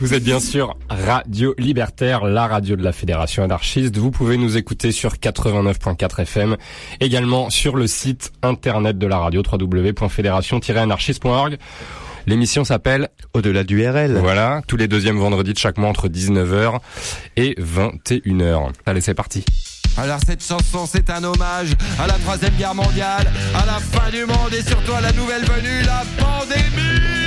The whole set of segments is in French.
Vous êtes bien sûr Radio Libertaire, la radio de la Fédération anarchiste. Vous pouvez nous écouter sur 89.4 FM, également sur le site internet de la radio www.fédération-anarchiste.org. L'émission s'appelle Au-delà du RL. Voilà, tous les deuxièmes vendredis de chaque mois entre 19h et 21h. Allez, c'est parti. Alors cette chanson c'est un hommage à la troisième guerre mondiale, à la fin du monde et surtout à la nouvelle venue, la pandémie.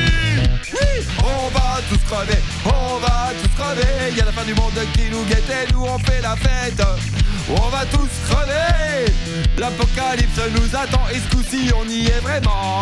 On va tous crever, on va tous crever. Il y a la fin du monde qui nous guette et nous on fait la fête. On va tous crever. L'apocalypse nous attend et ce coup-ci on y est vraiment.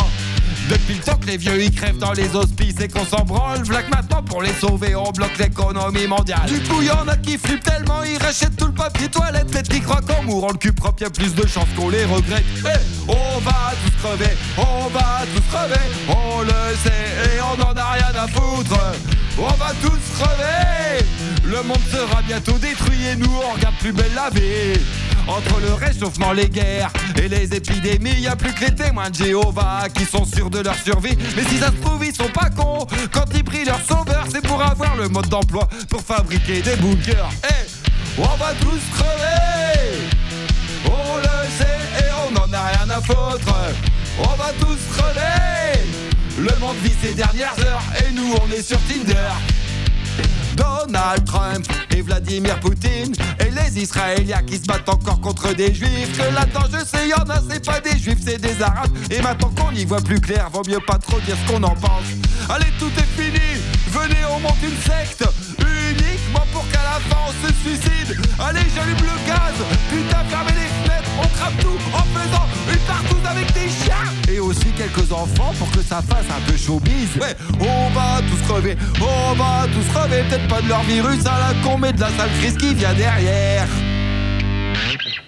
Depuis le temps que les vieux y crèvent dans les hospices et qu'on s'en branle, Vlac maintenant pour les sauver, on bloque l'économie mondiale. Du coup, y'en a qui flippent tellement, ils rachètent tout le papier toilette. Peut-être qu'ils croient qu'en mourant le cul propre, y'a plus de chances qu'on les regrette. Eh, on va tous crever, on va tous crever, on le sait et on en a rien à foutre. On va tous crever, le monde sera bientôt détruit et nous on regarde plus belle la vie. Entre le réchauffement, les guerres et les épidémies, y a plus que les témoins de Jéhovah qui sont sûrs de leur survie. Mais si ça se trouve, ils sont pas cons. Quand ils prient leur sauveur, c'est pour avoir le mode d'emploi pour fabriquer des bunkers. Eh, on va tous crever. On le sait et on en a rien à foutre. On va tous crever. Le monde vit ses dernières heures et nous on est sur Tinder. Donald Trump et Vladimir Poutine et les Israéliens qui se battent encore contre des juifs. Que là-dedans, je sais, y en a, c'est pas des juifs, c'est des arabes. Et maintenant qu'on y voit plus clair, vaut mieux pas trop dire ce qu'on en pense. Allez, tout est fini, venez, on monte une secte uniquement pour qu'à la fin on se suicide. Allez, j'allume le gaz, putain, fermez les fenêtres, on crame tout en faisant une partouze avec des chiens. Et aussi quelques enfants pour que ça fasse un peu showbiz. Ouais, on va tous crever, on va tous crever, peut-être pas de leur virus à la con, mais de la sale crise qui vient derrière.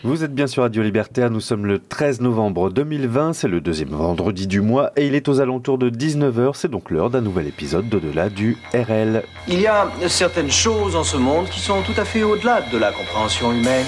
Vous êtes bien sur Radio Libertaire, nous sommes le 13 novembre 2020, c'est le deuxième vendredi du mois et il est aux alentours de 19h, c'est donc l'heure d'un nouvel épisode d'Au-delà du RL. Il y a certaines choses en ce monde qui sont tout à fait au-delà de la compréhension humaine.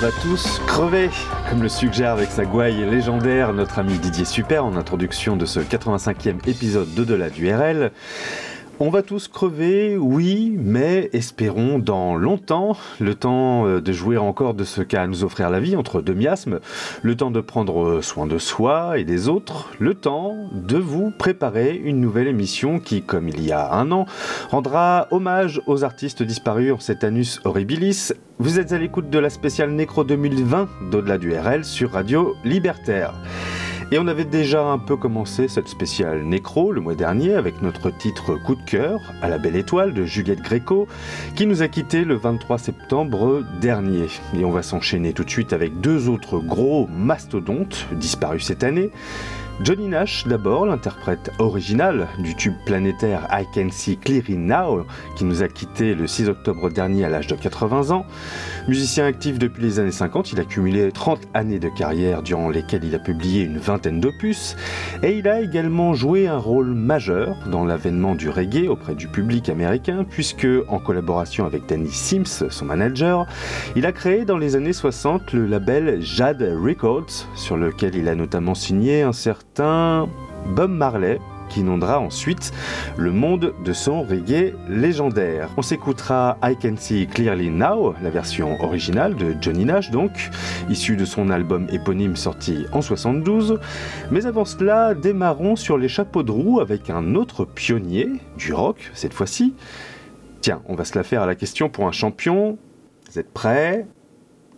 Va tous crever, comme le suggère avec sa gouaille légendaire notre ami Didier Super en introduction de ce 85e épisode d'Au-delà du RL. On va tous crever, oui, mais espérons dans longtemps, le temps euh, de jouir encore de ce qu'a à nous offrir la vie entre deux miasmes, le temps de prendre soin de soi et des autres, le temps de vous préparer une nouvelle émission qui, comme il y a un an, rendra hommage aux artistes disparus en cet annus horribilis. Vous êtes à l'écoute de la spéciale Nécro 2020 d'Au-delà du RL sur Radio Libertaire. Et on avait déjà un peu commencé cette spéciale Nécro le mois dernier avec notre titre Coup de cœur à la belle étoile de Juliette Gréco qui nous a quittés le 23 septembre dernier. Et on va s'enchaîner tout de suite avec deux autres gros mastodontes disparus cette année. Johnny Nash d'abord, l'interprète original du tube planétaire I Can See Clearly Now, qui nous a quitté le 6 octobre dernier à l'âge de 80 ans. Musicien actif depuis les années 50, il a cumulé 30 années de carrière durant lesquelles il a publié une vingtaine d'opus, et il a également joué un rôle majeur dans l'avènement du reggae auprès du public américain, puisque, en collaboration avec Danny Sims, son manager, il a créé dans les années 60 le label Jad Records, sur lequel il a notamment signé un certain Bob Marley, qui inondera ensuite le monde de son reggae légendaire. On s'écoutera I Can See Clearly Now, la version originale de Johnny Nash donc, issue de son album éponyme sorti en 72. Mais avant cela, démarrons sur les chapeaux de roue avec un autre pionnier du rock cette fois-ci. Tiens, on va se la faire à la question pour un champion. Vous êtes prêts?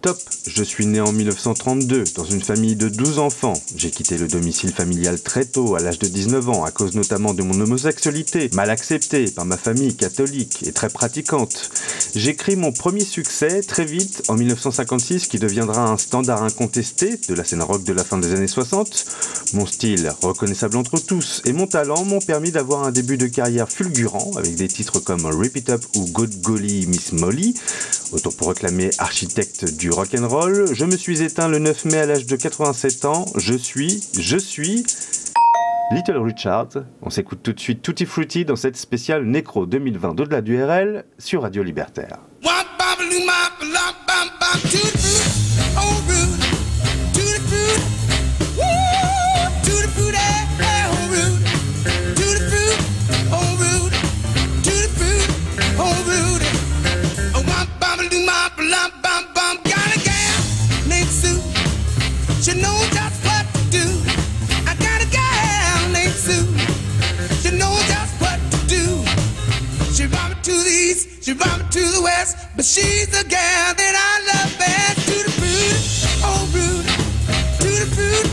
Top, je suis né en 1932 dans une famille de 12 enfants. J'ai quitté le domicile familial très tôt, à l'âge de 19 ans, à cause notamment de mon homosexualité, mal acceptée par ma famille catholique et très pratiquante. J'écris mon premier succès très vite en 1956 qui deviendra un standard incontesté de la scène rock de la fin des années 60. Mon style, reconnaissable entre tous, et mon talent m'ont permis d'avoir un début de carrière fulgurant avec des titres comme Rip It Up ou Good Golly Miss Molly. Réclamer architecte du rock'n'roll. Je me suis éteint le 9 mai à l'âge de 87 ans. Je suis, je suis Little Richard. On s'écoute tout de suite Tutti Frutti dans cette spéciale Nécro 2020 d'au-delà du RL sur Radio Libertaire. She knows just what to do. I got a gal named Sue. She knows just what to do. She me to the east, she me to the west, but she's the gal that I love best. To the fruit, oh rude, to the fruit,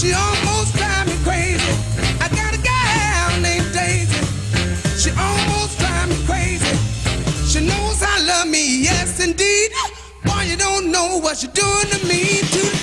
She almost drive me crazy. I got a gal named Daisy. She almost me crazy. She knows I love me, yes indeed. Boy, you don't know what you're doing to me. To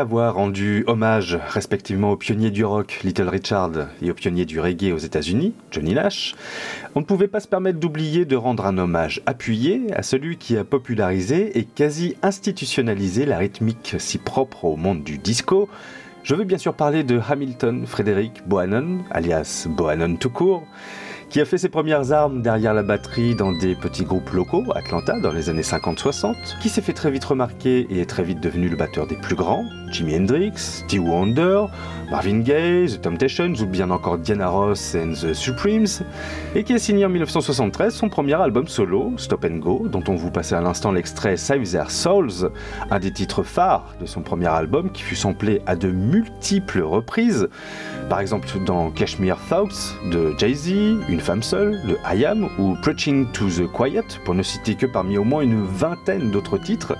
avoir rendu hommage respectivement au pionnier du rock Little Richard et au pionnier du reggae aux États-Unis, Johnny Nash, on ne pouvait pas se permettre d'oublier de rendre un hommage appuyé à celui qui a popularisé et quasi institutionnalisé la rythmique si propre au monde du disco. Je veux bien sûr parler de Hamilton Frédéric Bohannon, alias Bohannon tout court, qui a fait ses premières armes derrière la batterie dans des petits groupes locaux, Atlanta, dans les années 50-60, qui s'est fait très vite remarquer et est très vite devenu le batteur des plus grands, Jimi Hendrix, Steve Wonder, Marvin Gaye, The Temptations ou bien encore Diana Ross and the Supremes, et qui a signé en 1973 son premier album solo, Stop and Go, dont on vous passait à l'instant l'extrait Save Their Souls, un des titres phares de son premier album qui fut samplé à de multiples reprises, par exemple dans Cashmere Thoughts de Jay-Z, Une femme seule I Am ou Preaching to the Quiet, pour ne citer que parmi au moins une vingtaine d'autres titres.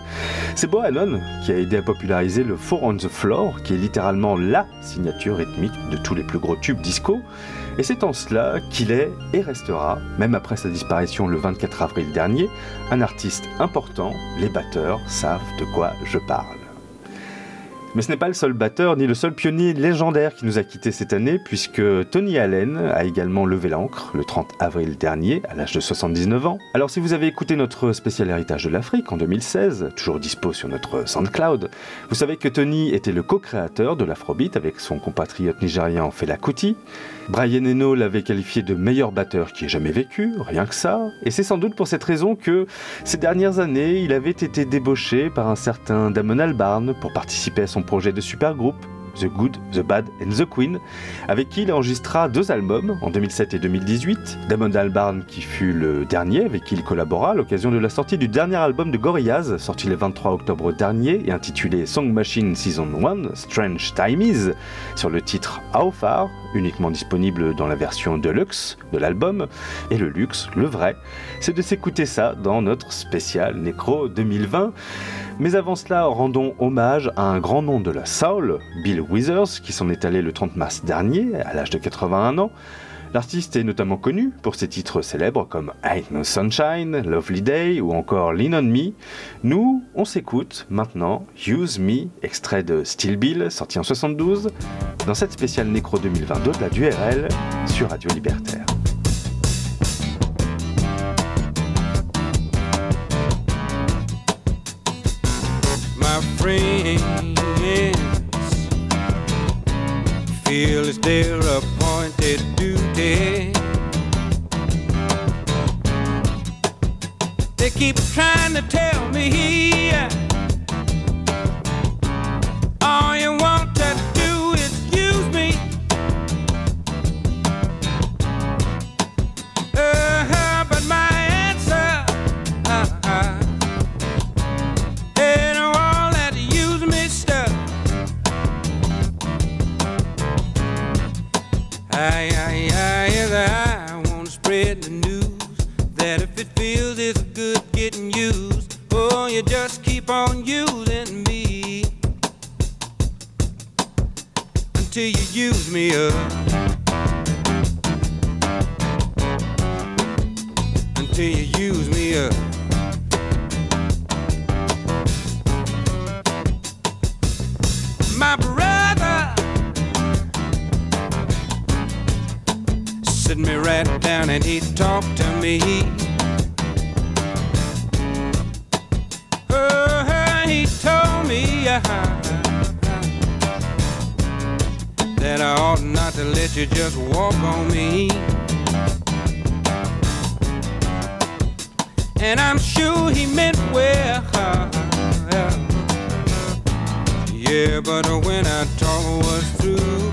C'est Bohannon qui a aidé à populariser le Four on the Floor, qui est littéralement LA signature rythmique de tous les plus gros tubes disco. Et c'est en cela qu'il est et restera, même après sa disparition le 24 avril dernier, un artiste important, les batteurs savent de quoi je parle. Mais ce n'est pas le seul batteur ni le seul pionnier légendaire qui nous a quittés cette année, puisque Tony Allen a également levé l'ancre le 30 avril dernier, à l'âge de 79 ans. Alors si vous avez écouté notre spécial héritage de l'Afrique en 2016, toujours dispo sur notre SoundCloud, vous savez que Tony était le co-créateur de l'Afrobeat avec son compatriote nigérian Fela Kuti. Brian Eno l'avait qualifié de meilleur batteur qui ait jamais vécu, rien que ça. Et c'est sans doute pour cette raison que, ces dernières années, il avait été débauché par un certain Damon Albarn pour participer à son projet de supergroupe, The Good, The Bad and The Queen, avec qui il enregistra deux albums en 2007 et 2018. Damon Albarn, qui fut le dernier avec qui il collabora à l'occasion de la sortie du dernier album de Gorillaz, sorti le 23 octobre dernier et intitulé Song Machine Season 1, Strange Time Is, sur le titre How Far, uniquement disponible dans la version deluxe de l'album. Et le luxe, le vrai, c'est de s'écouter ça dans notre spécial Necro 2020. Mais avant cela, rendons hommage à un grand nom de la soul, Bill Withers, qui s'en est allé le 30 mars dernier, à l'âge de 81 ans. L'artiste est notamment connu pour ses titres célèbres comme Ain't No Sunshine, Lovely Day ou encore Lean On Me. Nous, on s'écoute maintenant Use Me, extrait de Still Bill, sorti en 72, dans cette spéciale Nécro 2022 de la DURL sur Radio Libertaire. Friends feel it's their appointed duty. They keep trying to tell me all you want to do is use me. Uh-huh, I, I, I, I want to spread the news that if it feels it's good getting used, oh, you just keep on using me until you use me up. Oh, he told me uh, that I ought not to let you just walk on me. And I'm sure he meant well. Yeah, but when I was through,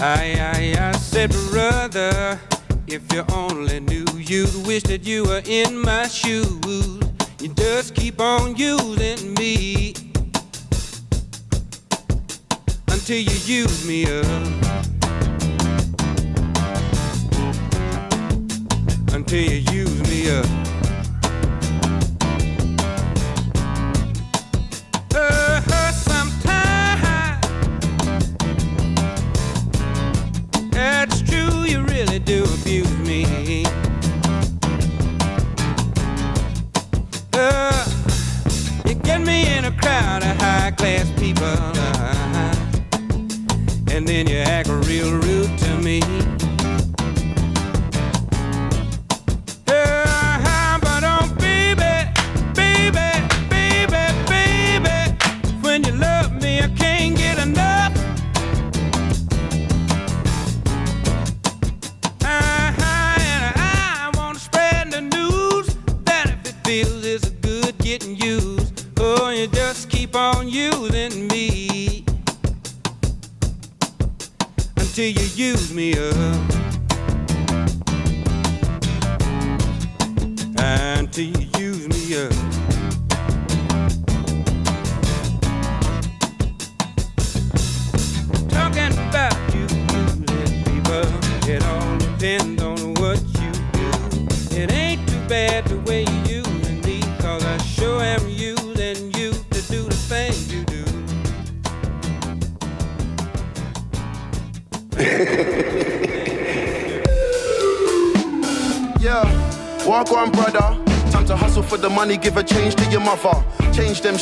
I, I said, brother, if you only knew, you'd wish that you were in my shoes. You just keep on using me until you use me up. Until you use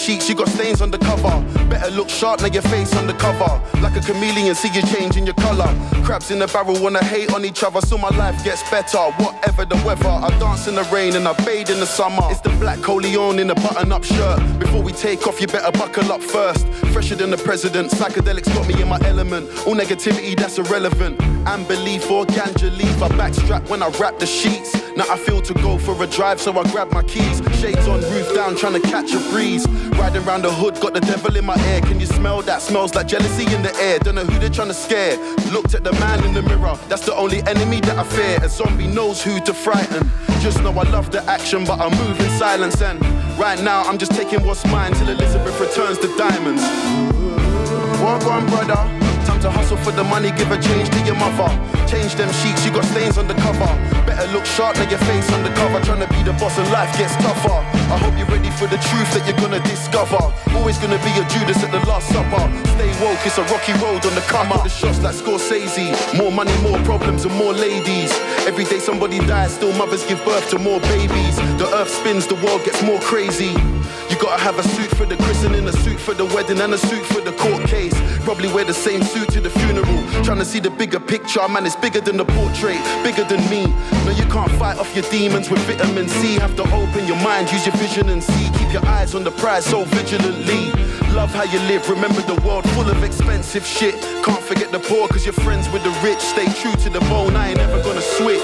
Sheets, you got stains on the cover. Better look sharp, now your face on the cover. Like a chameleon, see you changing your color. Crabs in the barrel wanna hate on each other, so my life gets better. Whatever the weather, I dance in the rain and I bathe in the summer. It's the black Coleon in a button up shirt. Before we take off, you better buckle up first. Fresher than the president, psychedelics got me in my element. All negativity, that's irrelevant. And belief or ganja leaf, I backstrap when I wrap the sheets. Now I feel to go for a drive, so I grab my keys. Shades on, roof down, trying to catch a breeze. Riding round the hood, got the devil in my ear. Can you smell that? Smells like jealousy in the air. Don't know who they're trying to scare. Looked at the man in the mirror, that's the only enemy that I fear. A zombie knows who to frighten. Just know I love the action, but I move in silence. And right now, I'm just taking what's mine till Elizabeth returns the diamonds. Walk on, brother. Time to hustle for the money, give a change to your mother. Change them sheets, you got stains on the cover. Better look sharp, now your face on the cover. Trying to be the boss and life gets tougher. I hope you're ready for the truth that you're gonna discover. Always gonna be a Judas at the Last Supper. Stay woke, it's a rocky road on the come up. The shots like Scorsese. More money, more problems, and more ladies. Every day somebody dies, still mothers give birth to more babies. The earth spins, the world gets more crazy. You gotta have a suit for the christening, a suit for the wedding, and a suit for the court case. Probably wear the same suit to the funeral. Trying to see the bigger picture, man, it's bigger than the portrait, bigger than me. No, you can't fight off your demons with vitamin C. Have to open your mind, use your vision and see. Keep your eyes on the prize so vigilantly. Love how you live, remember the world full of expensive shit. Can't forget the poor, cause you're friends with the rich. Stay true to the bone, I ain't ever gonna switch.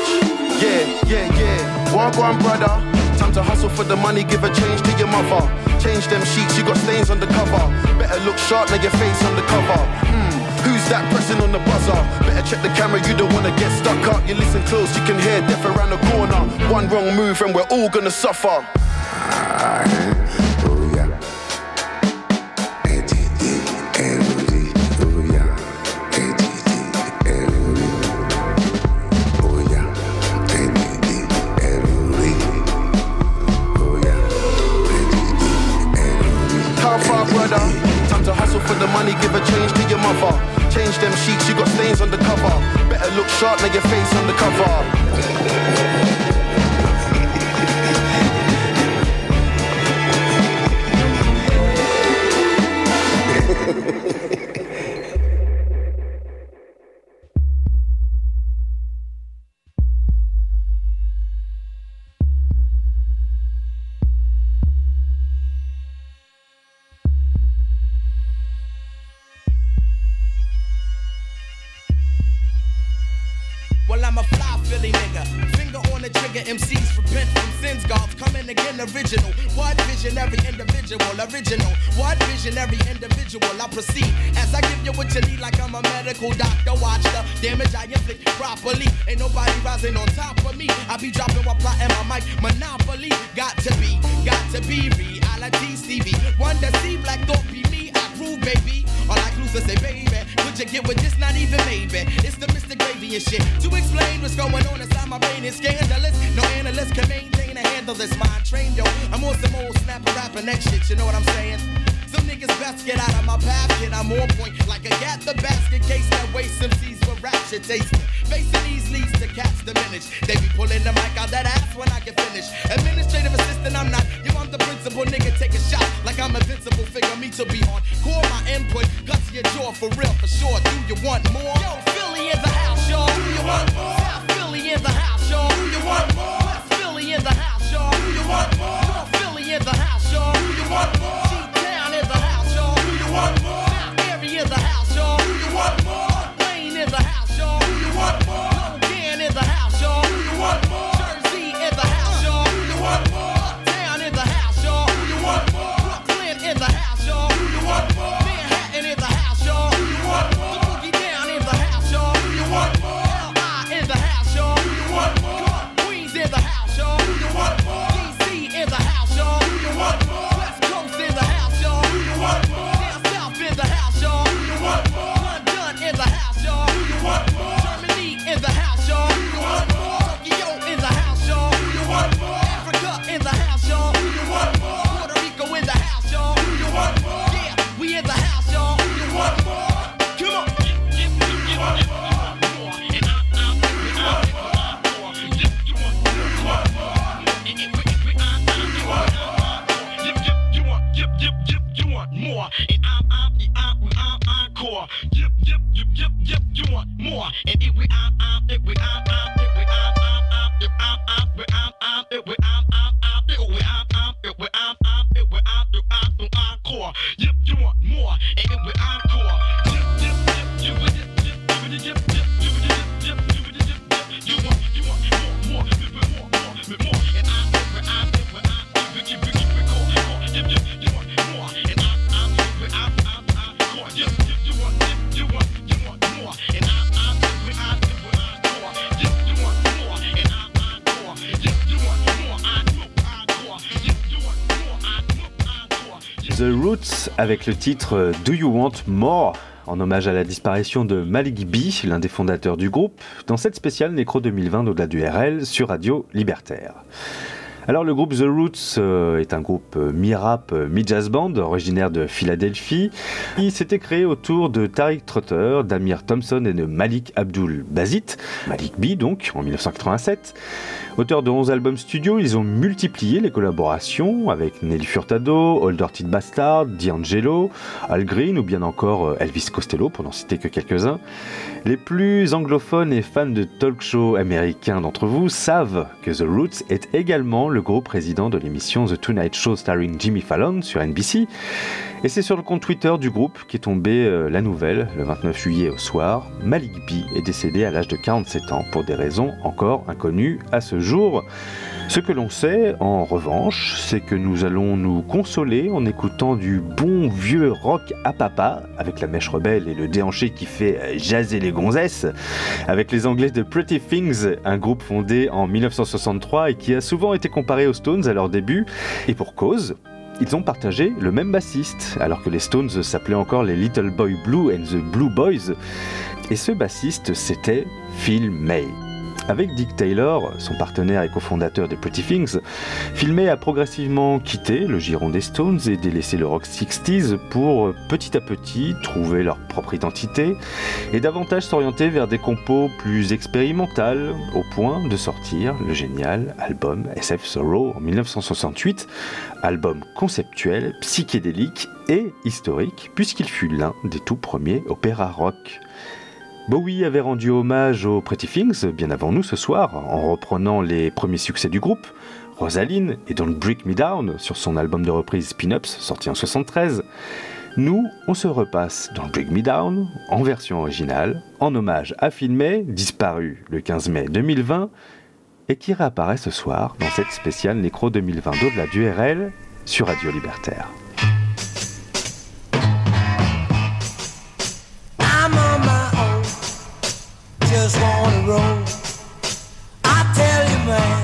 Yeah, yeah, yeah. Walk on, brother. Time to hustle for the money, give a change to your mother. Change them sheets, you got stains on the cover. Better look sharp, now your face on the cover. Hmm, who's that pressing on the buzzer? Better check the camera, you don't wanna get stuck up. You listen close, you can hear death around the corner. One wrong move and we're all gonna suffer. Brother? Time to hustle for the money, give a change to your mother. Change them sheets, you got stains on the cover. Better look sharp, now your face on the cover. Avec le titre Do You Want More en hommage à la disparition de Malik B, l'un des fondateurs du groupe, dans cette spéciale Nécro 2020 au-delà du RL sur Radio Libertaire. Alors le groupe The Roots euh, est un groupe euh, mi-rap, euh, mi-jazz band originaire de Philadelphie. Il s'était créé autour de Tariq Trotter, d'Amir Thompson et de Malik Abdul Bazit, Malik B donc, en 1987. Auteur de 11 albums studio, ils ont multiplié les collaborations avec Nelly Furtado, Old Dirty Bastard, D'Angelo, Al Green ou bien encore Elvis Costello, pour n'en citer que quelques-uns. Les plus anglophones et fans de talk show américains d'entre vous savent que The Roots est également le groupe président de l'émission The Tonight Show starring Jimmy Fallon sur NBC. Et c'est sur le compte Twitter du groupe qu'est tombée euh, la nouvelle, le 29 juillet au soir. Malik B est décédé à l'âge de 47 ans pour des raisons encore inconnues à ce jour. Ce que l'on sait, en revanche, c'est que nous allons nous consoler en écoutant du bon vieux rock à papa, avec la mèche rebelle et le déhanché qui fait jaser les gonzesses, avec les Anglais de Pretty Things, un groupe fondé en 1963 et qui a souvent été comparé aux Stones à leur début, et pour cause, ils ont partagé le même bassiste, alors que les Stones s'appelaient encore les Little Boy Blue and the Blue Boys. Et ce bassiste, c'était Phil May. Avec Dick Taylor, son partenaire et cofondateur des Pretty Things, May a progressivement quitté le giron des Stones et délaissé le rock 60s pour petit à petit trouver leur propre identité et davantage s'orienter vers des compos plus expérimentales au point de sortir le génial album SF Sorrow en 1968, album conceptuel, psychédélique et historique puisqu'il fut l'un des tout premiers opéras rock. Bowie avait rendu hommage aux Pretty Things bien avant nous ce soir, en reprenant les premiers succès du groupe, Rosaline et Don't Break Me Down sur son album de reprise Spin-Ups sorti en 73. Nous, on se repasse Don't Break Me Down en version originale, en hommage à May, disparu le 15 mai 2020, et qui réapparaît ce soir dans cette spéciale Nécro 2020 d'au-delà du RL sur Radio Libertaire. Just wanna roll. I tell you, man,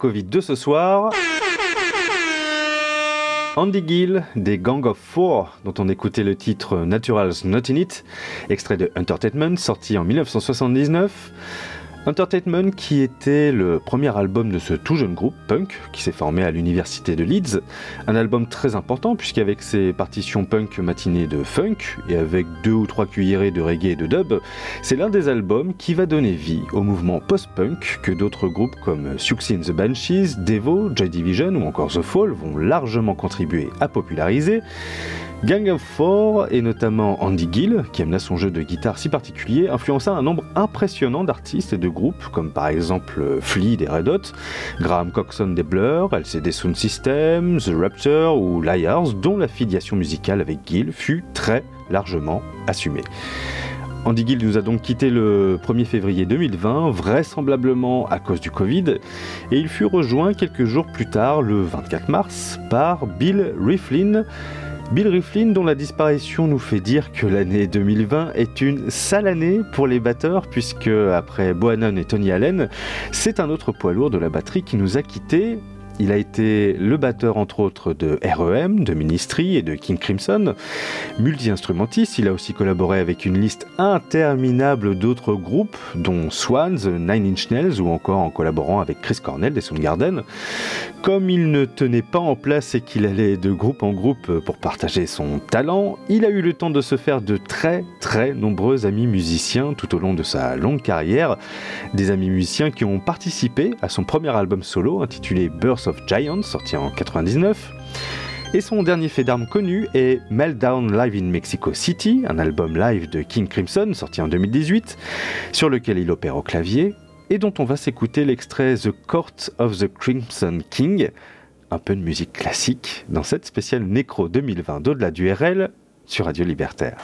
Covid de ce soir. Andy Gill des Gang of Four, dont on écoutait le titre Naturals Not In It, extrait de Entertainment, sorti en 1979. Entertainment qui était le premier album de ce tout jeune groupe punk qui s'est formé à l'université de Leeds. Un album très important puisqu'avec ses partitions punk matinées de funk et avec deux ou trois cuillerées de reggae et de dub, c'est l'un des albums qui va donner vie au mouvement post-punk que d'autres groupes comme Siouxsie and the Banshees, Devo, Joy Division ou encore The Fall vont largement contribuer à populariser. Gang of Four, et notamment Andy Gill, qui amena son jeu de guitare si particulier, influença un nombre impressionnant d'artistes et de groupes, comme par exemple Flea des Red Hot, Graham Coxon des Blur, LCD Sound System, The Rapture ou Liars, dont la filiation musicale avec Gill fut très largement assumée. Andy Gill nous a donc quitté le 1er février 2020, vraisemblablement à cause du Covid, et il fut rejoint quelques jours plus tard, le 24 mars, par Bill Riflin, Bill Riflin, dont la disparition nous fait dire que l'année 2020 est une sale année pour les batteurs, puisque après Bohannon et Tony Allen, c'est un autre poids lourd de la batterie qui nous a quittés. Il a été le batteur entre autres de REM, de Ministry et de King Crimson. Multi-instrumentiste, il a aussi collaboré avec une liste interminable d'autres groupes, dont Swans, Nine Inch Nails ou encore en collaborant avec Chris Cornell des Soundgarden. Comme il ne tenait pas en place et qu'il allait de groupe en groupe pour partager son talent, il a eu le temps de se faire de très très nombreux amis musiciens tout au long de sa longue carrière. Des amis musiciens qui ont participé à son premier album solo intitulé Birth of Giants, sorti en 99. Et son dernier fait d'armes connu est Meltdown Live in Mexico City, un album live de King Crimson sorti en 2018, sur lequel il opère au clavier, et dont on va s'écouter l'extrait The Court of the Crimson King, un peu de musique classique, dans cette spéciale Nécro 2020 d'au-delà du RL sur Radio Libertaire.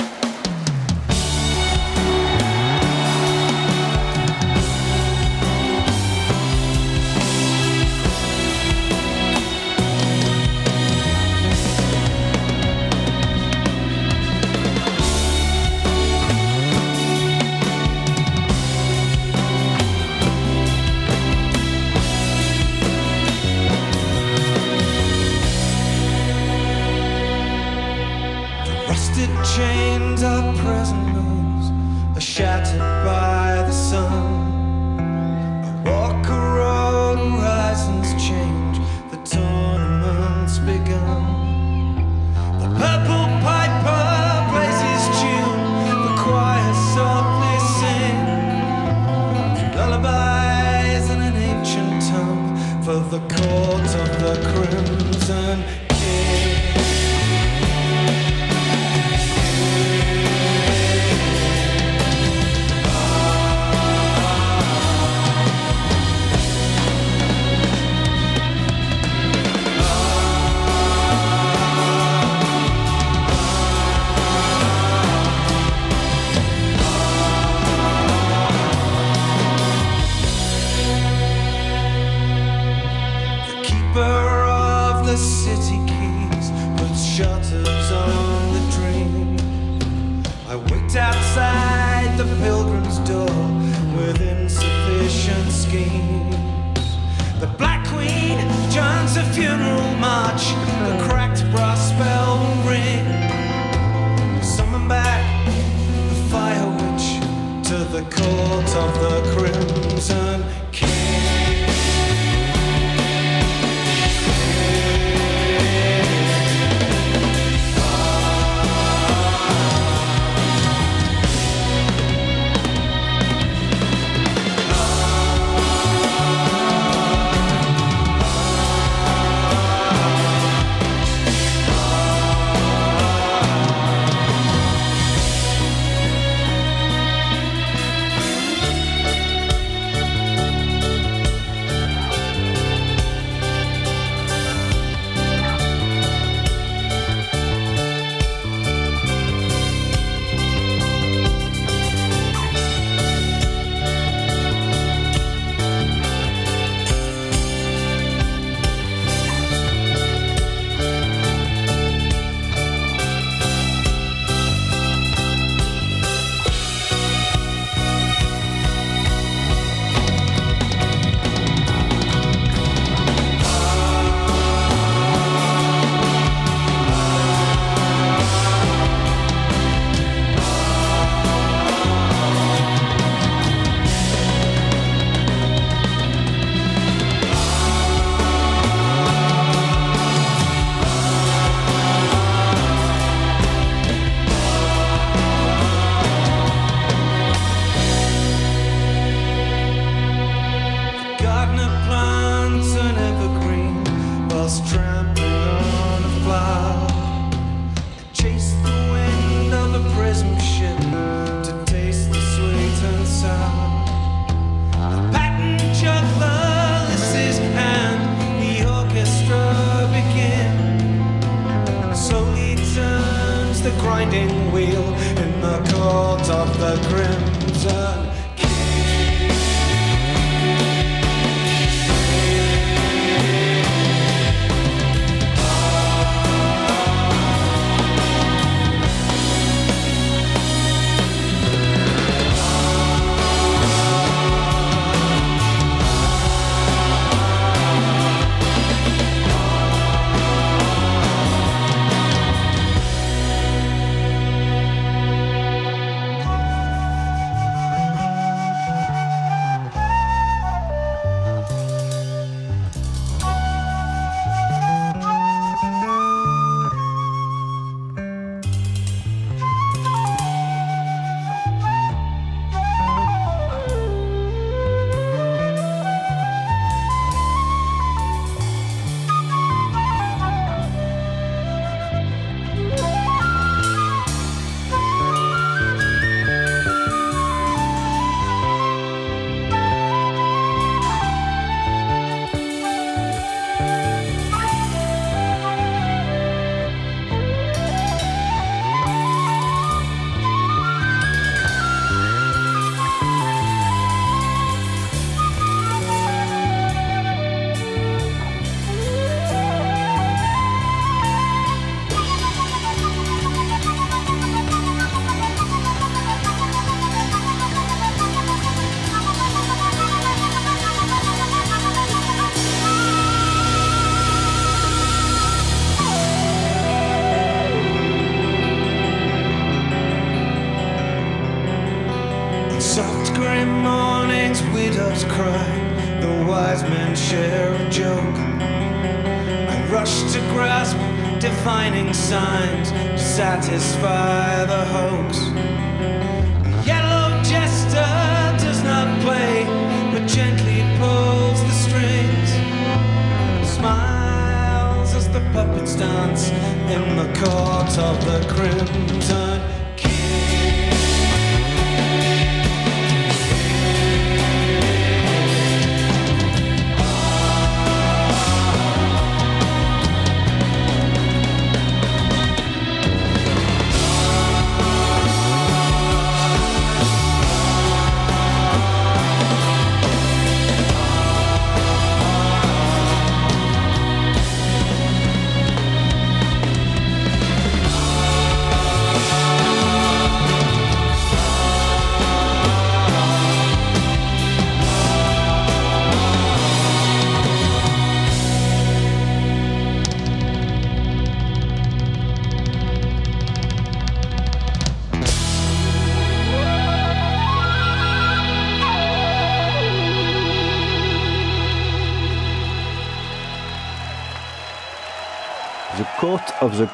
Begun. The purple court of the crimson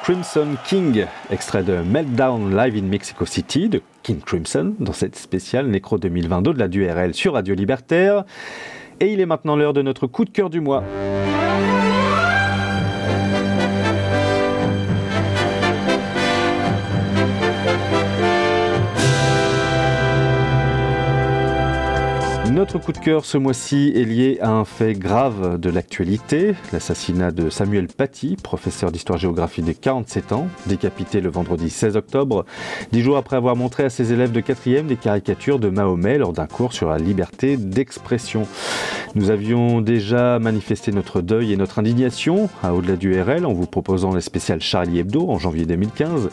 Crimson King, extrait de Meltdown Live in Mexico City de King Crimson, dans cette spéciale Nécro 2022 de la DURL sur Radio Libertaire. Et il est maintenant l'heure de notre coup de cœur du mois. Notre coup de cœur ce mois-ci est lié à un fait grave de l'actualité, l'assassinat de Samuel Paty, professeur d'histoire-géographie de 47 ans, décapité le vendredi 16 octobre, dix jours après avoir montré à ses élèves de 4e des caricatures de Mahomet lors d'un cours sur la liberté d'expression. Nous avions déjà manifesté notre deuil et notre indignation à Au-delà du RL en vous proposant le spécial Charlie Hebdo en janvier 2015,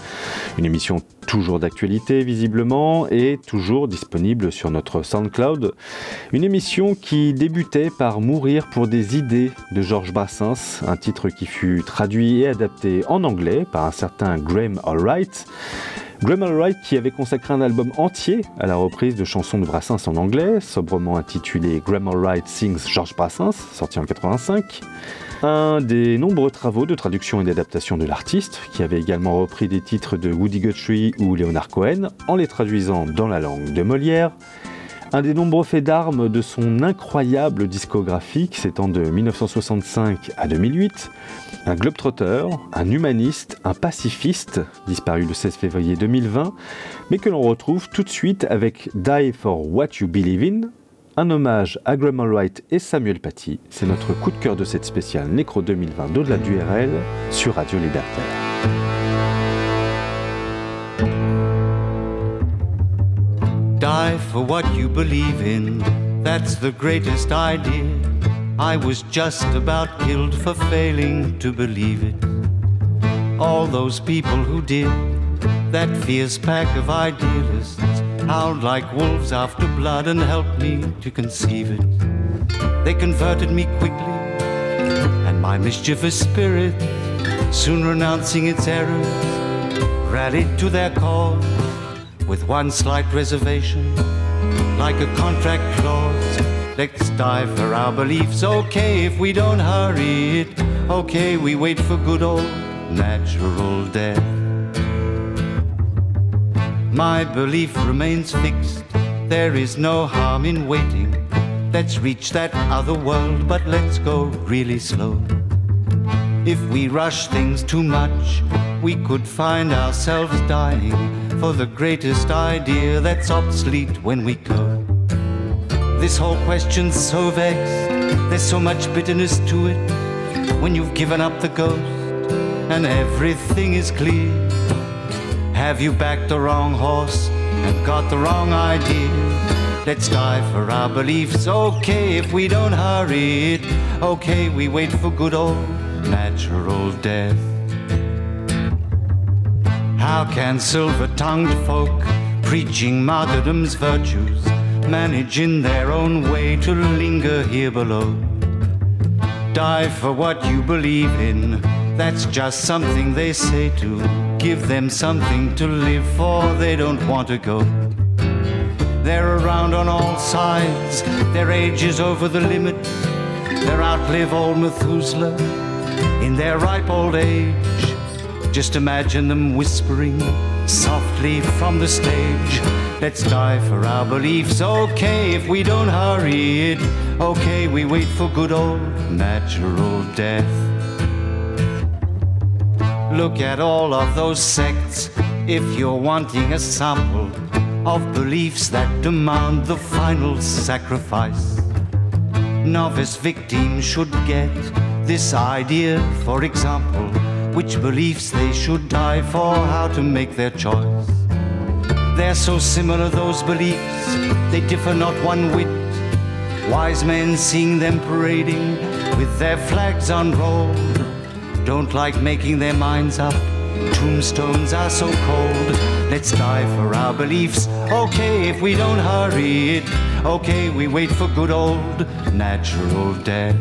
une émission toujours d'actualité visiblement et toujours disponible sur notre SoundCloud. Une émission qui débutait par Mourir pour des idées de Georges Brassens, un titre qui fut traduit et adapté en anglais par un certain Graham Allwright. Graham Allwright qui avait consacré un album entier à la reprise de chansons de Brassens en anglais, sobrement intitulé Graham Allwright Sings Georges Brassens, sorti en 85. Un des nombreux travaux de traduction et d'adaptation de l'artiste, qui avait également repris des titres de Woody Guthrie ou Leonard Cohen en les traduisant dans la langue de Molière. Un des nombreux faits d'armes de son incroyable discographie qui s'étend de 1965 à 2008, un globetrotter, un humaniste, un pacifiste, disparu le 16 février 2020, mais que l'on retrouve tout de suite avec Die for What You Believe In, un hommage à Graham Wright et Samuel Paty. C'est notre coup de cœur de cette spéciale Nécro 2020 d'au-delà du RL sur Radio Libertaire. All those people who did, that fierce pack of idealists, howled like wolves after blood and helped me to conceive it. They converted me quickly, and my mischievous spirit, soon renouncing its errors, rallied to their cause with one slight reservation, like a contract clause. Let's die for our beliefs. Okay, if we don't hurry it. Okay, we wait for good old natural death. My belief remains fixed. There is no harm in waiting. Let's reach that other world, but let's go really slow. If we rush things too much, we could find ourselves dying for the greatest idea that's obsolete when we go. This whole question's so vexed, there's so much bitterness to it when you've given up the ghost and everything is clear. Have you backed the wrong horse and got the wrong idea? Let's die for our beliefs. Okay, if we don't hurry it. Okay, we wait for good old natural death. How can silver tongued folk preaching martyrdom's virtues manage in their own way to linger here below? Die for what you believe in, that's just something they say to give them something to live for, they don't want to go. They're around on all sides, their age is over the limit, they're outlive old Methuselah in their ripe old age. Just imagine them whispering softly from the stage. Let's die for our beliefs. Okay, if we don't hurry it. Okay, we wait for good old natural death. Look at all of those sects if you're wanting a sample of beliefs that demand the final sacrifice. Novice victims should get this idea, for example, which beliefs they should die for, how to make their choice. They're so similar, those beliefs, they differ not one whit. Wise men seeing them parading with their flags unrolled don't like making their minds up. Tombstones are so cold. Let's die for our beliefs. Okay, if we don't hurry it. Okay, we wait for good old natural death.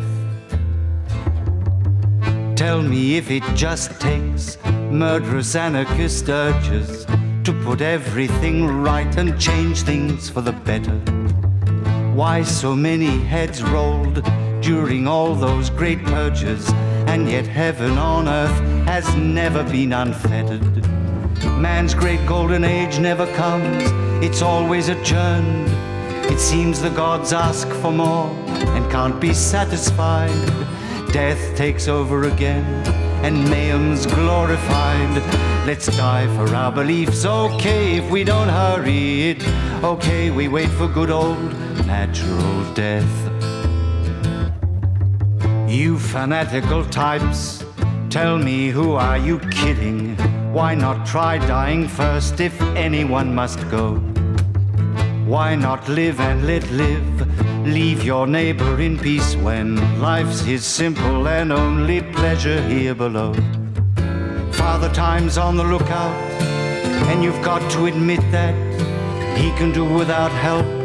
Tell me if it just takes murderous anarchist urges to put everything right and change things for the better. Why so many heads rolled during all those great purges, and yet heaven on earth has never been unfettered. Man's great golden age never comes, it's always adjourned. It seems the gods ask for more and can't be satisfied. Death takes over again, and mayhem's glorified. Let's die for our beliefs, okay, if we don't hurry it. Okay, we wait for good old natural death. You fanatical types, tell me who are you kidding? Why not try dying first if anyone must go? Why not live and let live? Leave your neighbor in peace when life's his simple and only pleasure here below. Father Time's on the lookout, and you've got to admit that he can do without help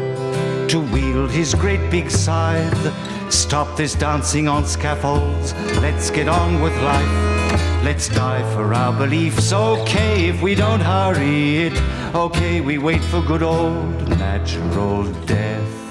to wield his great big scythe. Stop this dancing on scaffolds, let's get on with life. Let's die for our beliefs. Okay, if we don't hurry it. Okay, we wait for good old natural death.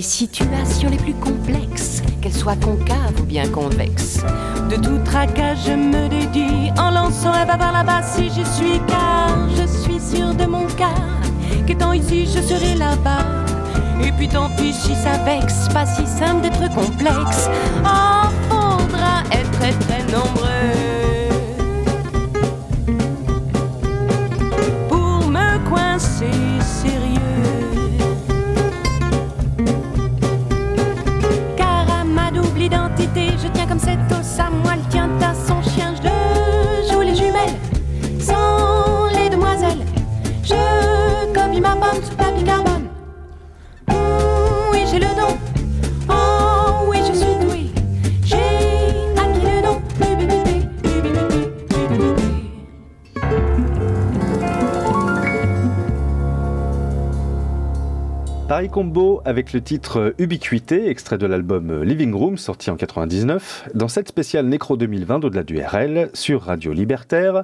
Les situations les plus complexes, qu'elles soient concaves ou bien convexes, de tout tracas je me dédie en lançant un bavard là-bas si je suis car je suis sûr de mon cas qu'étant ici je serai là-bas. Et puis tant pis si ça vexe, pas si simple d'être complexe. En faudra être très très nombreux. Combo avec le titre Ubiquité, extrait de l'album Living Room sorti en 99, dans cette spéciale Nécro 2020 d'au-delà du RL sur Radio Libertaire.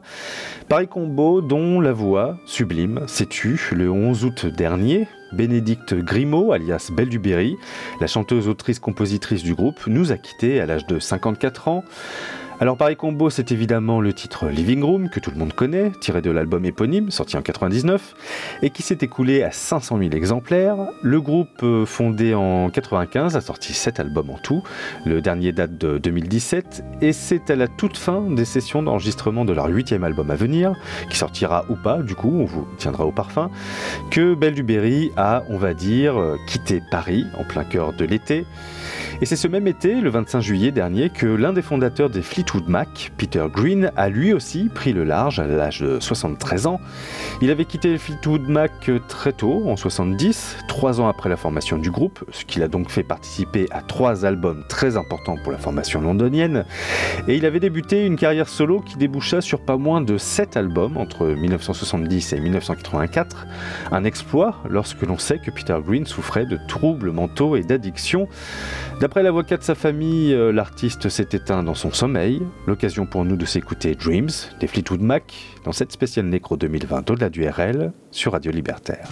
Paris Combo dont la voix sublime s'est tue le 11 août dernier. Bénédicte Grimaud, alias Belle du Berry, la chanteuse, autrice, compositrice du groupe, nous a quittés à l'âge de 54 ans. Alors Paris Combo, c'est évidemment le titre Living Room, que tout le monde connaît, tiré de l'album éponyme, sorti en 99, et qui s'est écoulé à 500 000 exemplaires. Le groupe, euh, fondé en 95, a sorti 7 albums en tout, le dernier date de 2017, et c'est à la toute fin des sessions d'enregistrement de leur huitième album à venir, qui sortira ou pas, du coup, on vous tiendra au parfum, que Belle du Berry a, on va dire, euh, quitté Paris en plein cœur de l'été. Et c'est ce même été, le 25 juillet dernier, que l'un des fondateurs des Fleetwood Mac, Peter Green, a lui aussi pris le large à l'âge de 73 ans. Il avait quitté Fleetwood Mac très tôt, en 70, trois ans après la formation du groupe, ce qui l'a donc fait participer à trois albums très importants pour la formation londonienne. Et il avait débuté une carrière solo qui déboucha sur pas moins de sept albums entre 1970 et 1984. Un exploit lorsque l'on sait que Peter Green souffrait de troubles mentaux et d'addiction. D'après l'avocat de sa famille, euh, l'artiste s'est éteint dans son sommeil. L'occasion pour nous de s'écouter Dreams des Fleetwood Mac dans cette spéciale Nécro 2020 au-delà du RL sur Radio Libertaire.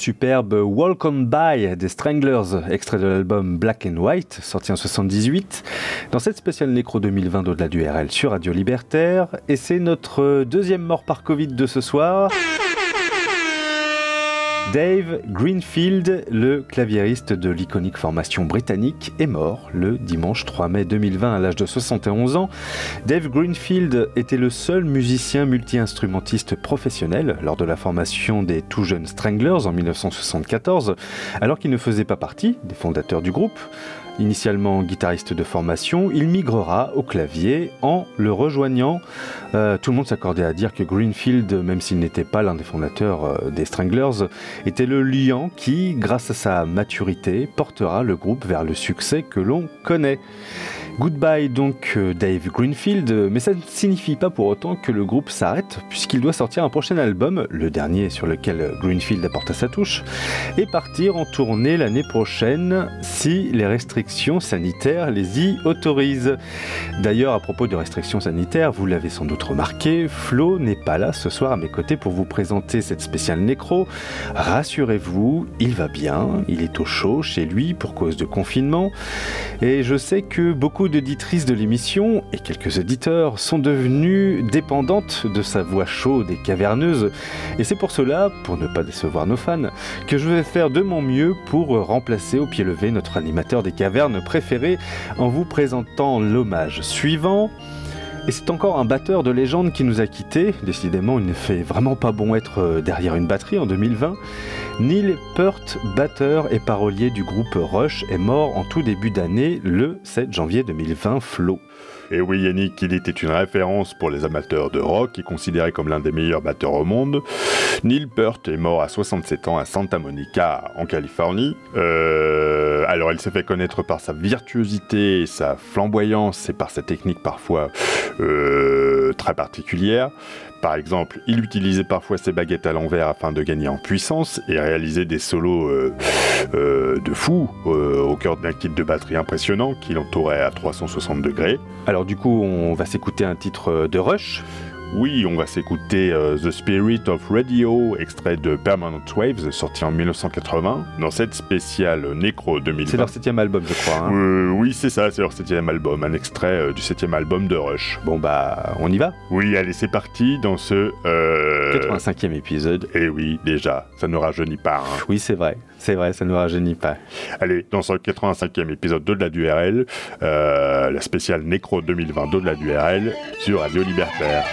Superbe On By des Stranglers, extrait de l'album Black and White, sorti en 78, dans cette spéciale Nécro 2020 d'au-delà du RL sur Radio Libertaire. Et c'est notre deuxième mort par Covid de ce soir. Dave Greenfield, le claviériste de l'iconique formation britannique, est mort le dimanche 3 mai 2020 à l'âge de 71 ans. Dave Greenfield était le seul musicien multi-instrumentiste professionnel lors de la formation des tout jeunes Stranglers en 1974, alors qu'il ne faisait pas partie des fondateurs du groupe. Initialement guitariste de formation, il migrera au clavier en le rejoignant. Euh, tout le monde s'accordait à dire que Greenfield, même s'il n'était pas l'un des fondateurs euh, des Stranglers, était le liant qui, grâce à sa maturité, portera le groupe vers le succès que l'on connaît. Goodbye donc euh, Dave Greenfield, mais ça ne signifie pas pour autant que le groupe s'arrête, puisqu'il doit sortir un prochain album, le dernier sur lequel Greenfield apporta sa touche, et partir en tournée l'année prochaine si les restrictions sanitaires les y autorisent. D'ailleurs, à propos de restrictions sanitaires, vous l'avez sans doute remarqué, Flo n'est pas là ce soir à mes côtés pour vous présenter cette spéciale nécro. Rassurez-vous, il va bien, il est au chaud chez lui pour cause de confinement, et je sais que beaucoup d'auditrices de l'émission et quelques auditeurs sont devenus dépendantes de sa voix chaude et caverneuse. Et c'est pour cela, pour ne pas décevoir nos fans, que je vais faire de mon mieux pour remplacer au pied levé notre animateur des cavernes préféré en vous présentant l'hommage suivant. Et c'est encore un batteur de légende qui nous a quittés. Décidément, il ne fait vraiment pas bon être euh, derrière une batterie en 2020. Neil Peart, batteur et parolier du groupe Rush, est mort en tout début d'année, le 7 janvier 2020, Flo. Et oui Yannick, il était une référence pour les amateurs de rock et considéré comme l'un des meilleurs batteurs au monde. Neil Peart est mort à 67 ans à Santa Monica, en Californie. Euh, alors il s'est fait connaître par sa virtuosité, sa flamboyance et par sa technique parfois euh, très particulière. Par exemple, il utilisait parfois ses baguettes à l'envers afin de gagner en puissance et réaliser des solos euh, euh, de fou euh, au cœur d'un kit de batterie impressionnant qui l'entourait à 360 degrés. Alors du coup, on va s'écouter un titre de Rush. Oui, on va s'écouter euh, The Spirit of Radio, extrait de Permanent Waves, sorti en 1980, dans cette spéciale Necro 2020. C'est leur septième album, je crois. hein. Euh, oui, c'est ça, c'est leur septième album, un extrait euh, du septième album de Rush. Bon bah, on y va Oui, allez, c'est parti dans ce... euh, 85e épisode. Et oui, déjà, ça ne rajeunit pas. hein. Oui, c'est vrai. C'est vrai, ça ne nous rajeunit pas. Allez, dans ce 85e épisode d'Au-delà du RL, euh, la spéciale Necro 2020 d'Au-delà du RL sur Radio Libertaire.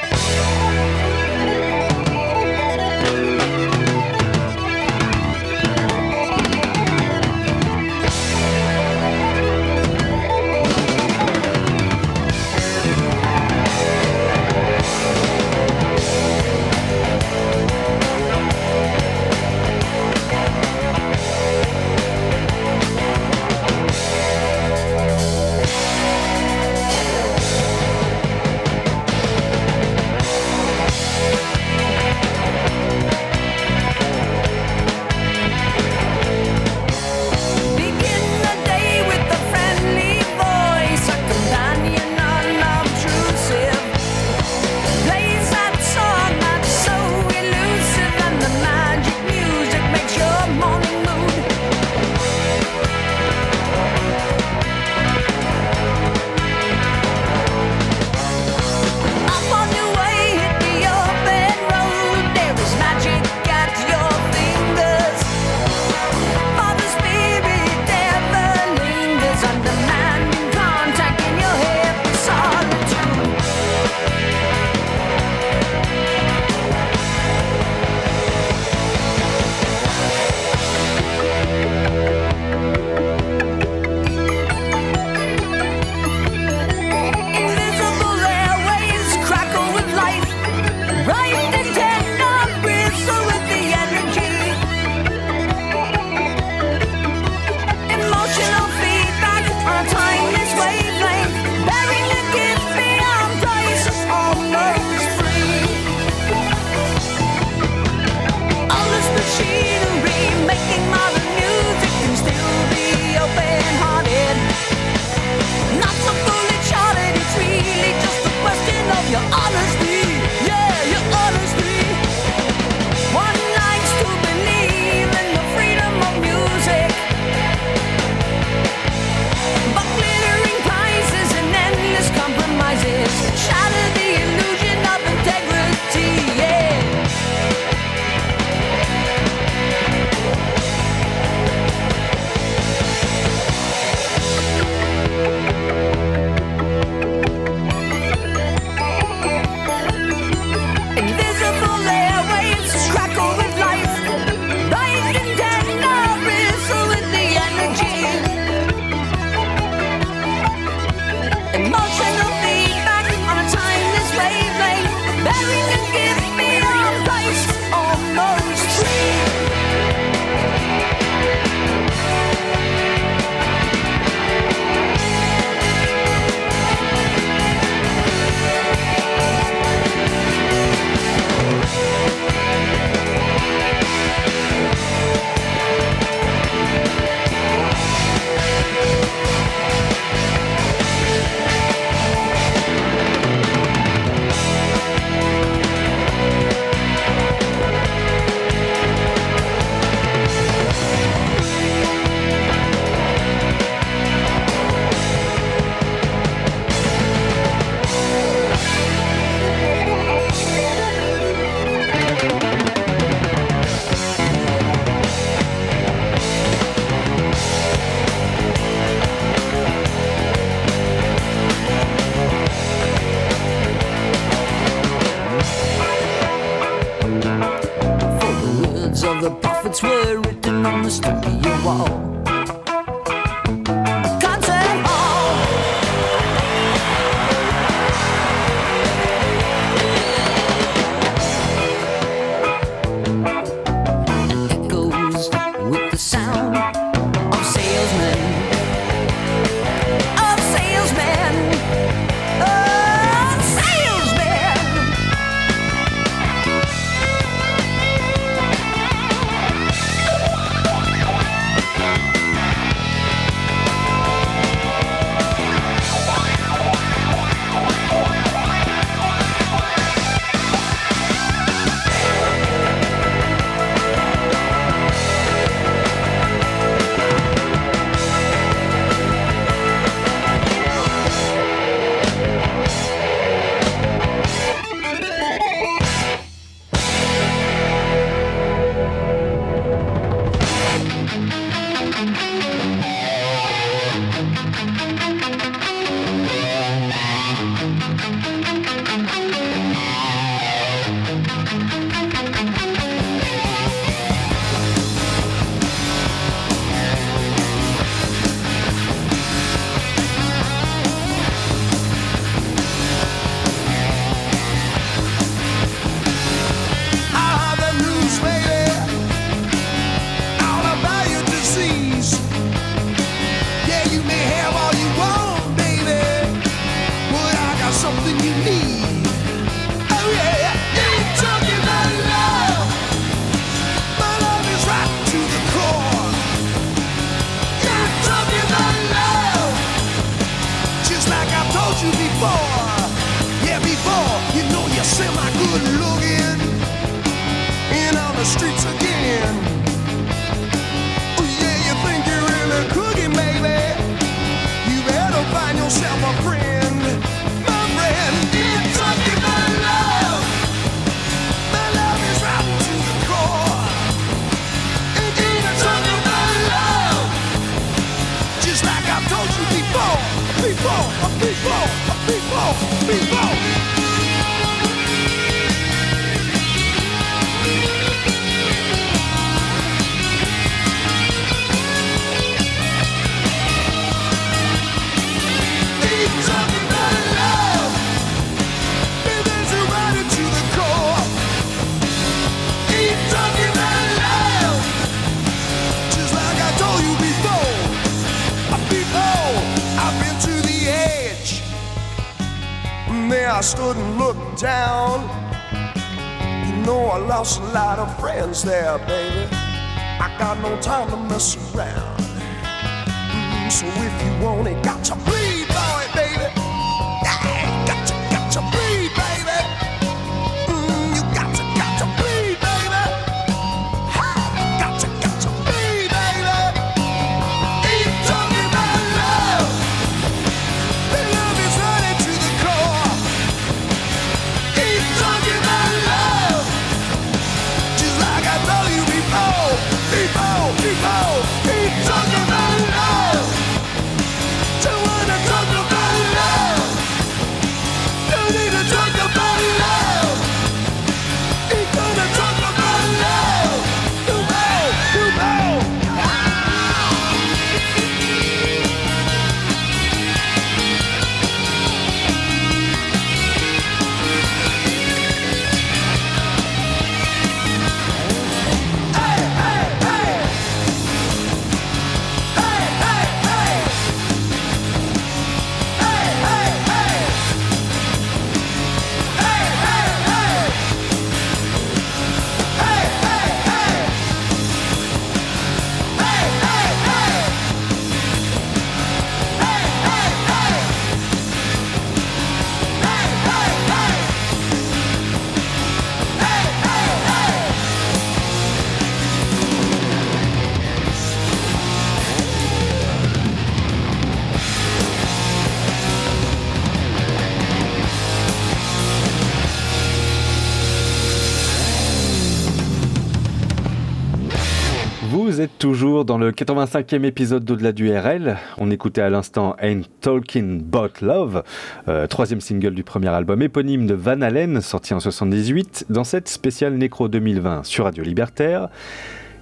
dans le 85e épisode d'Au-delà du RL. On écoutait à l'instant Ain't Talking But Love, euh, troisième single du premier album éponyme de Van Halen, sorti en 78, dans cette spéciale Nécro 2020 sur Radio Libertaire.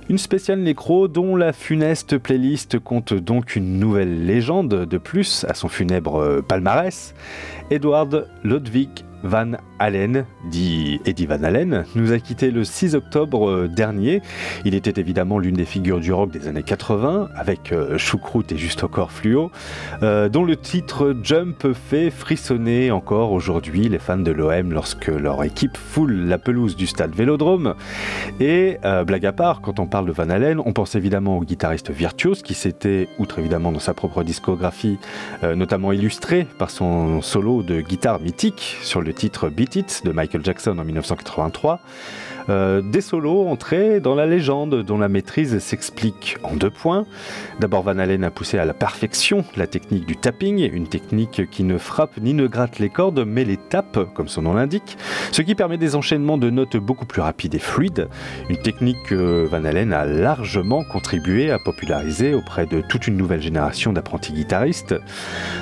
Une spéciale nécro dont la funeste playlist compte donc une nouvelle légende de plus à son funèbre palmarès, Edward Ludwig Van Allen, dit Eddie Van Allen, nous a quitté le 6 octobre euh, dernier. Il était évidemment l'une des figures du rock des années 80, avec euh, Choucroute et Juste au corps fluo, euh, dont le titre Jump fait frissonner encore aujourd'hui les fans de l'OM lorsque leur équipe foule la pelouse du stade Vélodrome. Et blague à part, quand on parle de Van Halen, on pense évidemment au guitariste virtuose qui s'était, outre évidemment dans sa propre discographie, notamment illustré par son solo de guitare mythique sur le titre Beat De Michael Jackson en 1983. Euh, des solos entrés dans la légende dont la maîtrise s'explique en deux points. D'abord, Van Halen a poussé à la perfection la technique du tapping, une technique qui ne frappe ni ne gratte les cordes mais les tape, comme son nom l'indique, ce qui permet des enchaînements de notes beaucoup plus rapides et fluides, une technique que Van Halen a largement contribué à populariser auprès de toute une nouvelle génération d'apprentis guitaristes.